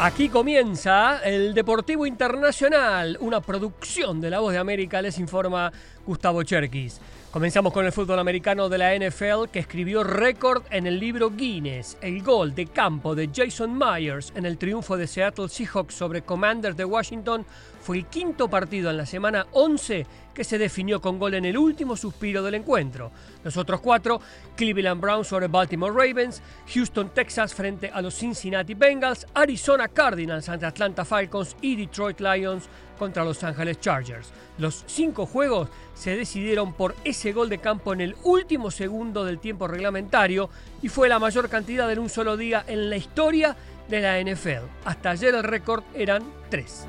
Aquí comienza el Deportivo Internacional, una producción de La Voz de América, les informa Gustavo Cherkis. Comenzamos con el fútbol americano de la NFL que escribió récord en el libro Guinness. El gol de campo de Jason Myers en el triunfo de Seattle Seahawks sobre Commanders de Washington fue el quinto partido en la semana 11 que se definió con gol en el último suspiro del encuentro. Los otros cuatro, Cleveland Browns sobre Baltimore Ravens, Houston Texas frente a los Cincinnati Bengals, Arizona Cardinals ante Atlanta Falcons y Detroit Lions contra Los Angeles Chargers. Los cinco juegos se decidieron por ese gol de campo en el último segundo del tiempo reglamentario y fue la mayor cantidad en un solo día en la historia de la NFL. Hasta ayer el récord eran tres.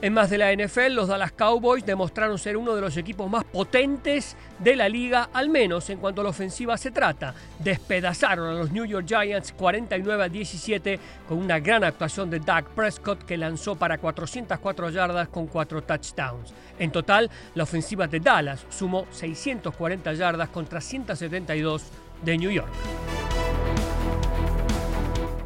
En más de la NFL, los Dallas Cowboys demostraron ser uno de los equipos más potentes de la liga, al menos en cuanto a la ofensiva se trata. Despedazaron a los New York Giants 49 a 17 con una gran actuación de Doug Prescott que lanzó para 404 yardas con 4 touchdowns. En total, la ofensiva de Dallas sumó 640 yardas contra 172 de New York.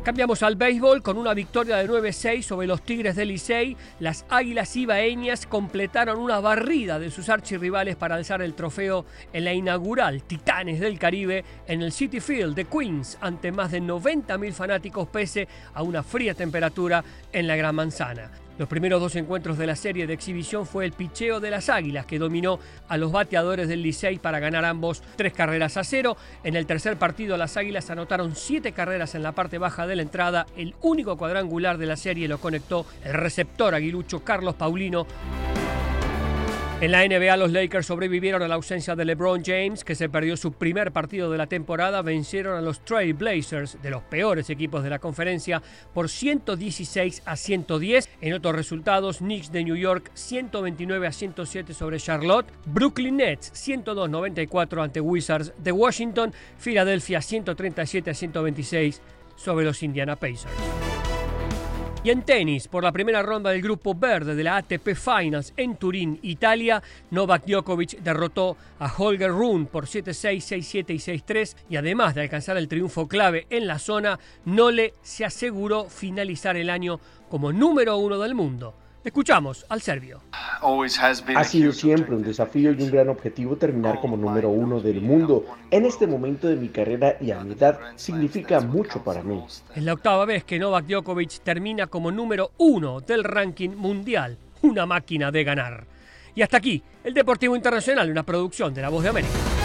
Cambiamos al béisbol con una victoria de 9-6 sobre los Tigres del Licey. Las Águilas Ibaeñas completaron una barrida de sus archirrivales para alzar el trofeo en la inaugural Titanes del Caribe en el City Field de Queens ante más de 90.000 fanáticos pese a una fría temperatura en la Gran Manzana. Los primeros dos encuentros de la serie de exhibición fue el picheo de las Águilas, que dominó a los bateadores del Licey para ganar ambos tres carreras a cero. En el tercer partido, las Águilas anotaron siete carreras en la parte baja de la entrada. El único cuadrangular de la serie lo conectó el receptor aguilucho Carlos Paulino. En la NBA, los Lakers sobrevivieron a la ausencia de LeBron James, que se perdió su primer partido de la temporada. Vencieron a los Trail Blazers, de los peores equipos de la conferencia, por 116 a 110. En otros resultados, Knicks de New York 129 a 107 sobre Charlotte, Brooklyn Nets 102-94 ante Wizards de Washington, Filadelfia 137 a 126 sobre los Indiana Pacers. Y en tenis, por la primera ronda del grupo verde de la ATP Finals en Turín, Italia, Novak Djokovic derrotó a Holger Rune por 7-6, 6-7 y 6-3 y además de alcanzar el triunfo clave en la zona, Nole se aseguró finalizar el año como número uno del mundo. Escuchamos al serbio. Ha sido siempre un desafío y un gran objetivo terminar como número uno del mundo. En este momento de mi carrera y a mi edad significa mucho para mí. Es la octava vez que Novak Djokovic termina como número uno del ranking mundial. Una máquina de ganar. Y hasta aquí, el Deportivo Internacional, una producción de La Voz de América.